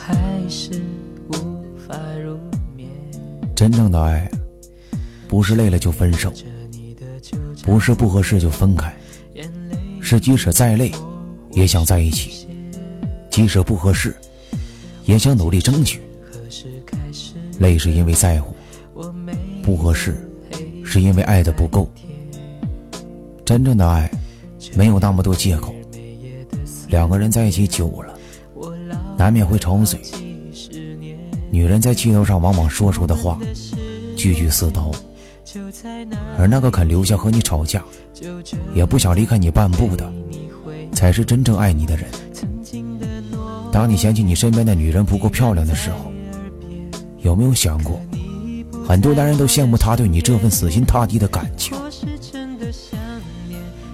还是无法入眠。真正的爱不是累了就分手不是不合适就分开是即使再累也想在一起即使不合适也想努力争取累是因为在乎不合适是因为爱的不够。真正的爱没有那么多借口两个人在一起久了难免会吵嘴。女人在气头上往往说出的话，句句似刀。而那个肯留下和你吵架，也不想离开你半步的，才是真正爱你的人。当你嫌弃你身边的女人不够漂亮的时候，有没有想过，很多男人都羡慕她对你这份死心塌地的感情？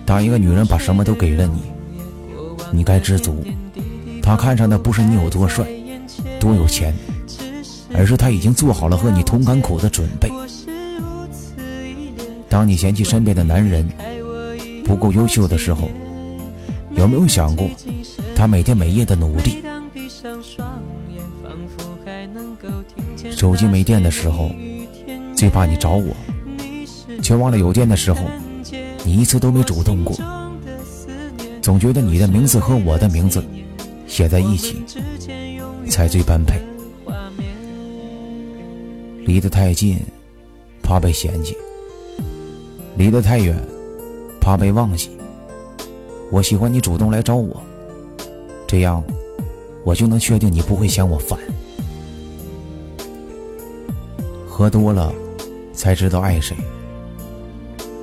当一个女人把什么都给了你，你该知足。他看上的不是你有多帅、多有钱。而是他已经做好了和你同甘苦的准备。当你嫌弃身边的男人不够优秀的时候，有没有想过，他每天每夜的努力？手机没电的时候，最怕你找我，却忘了有电的时候，你一次都没主动过。总觉得你的名字和我的名字写在一起，才最般配。离得太近，怕被嫌弃；离得太远，怕被忘记。我喜欢你主动来找我，这样我就能确定你不会嫌我烦。喝多了才知道爱谁，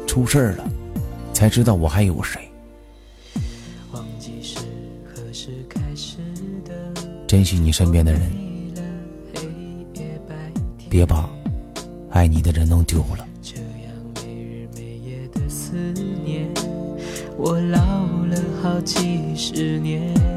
出事了才知道我还有谁。珍惜你身边的人。别把爱你的人弄丢了。这样没日没夜的思念，我老了好几十年。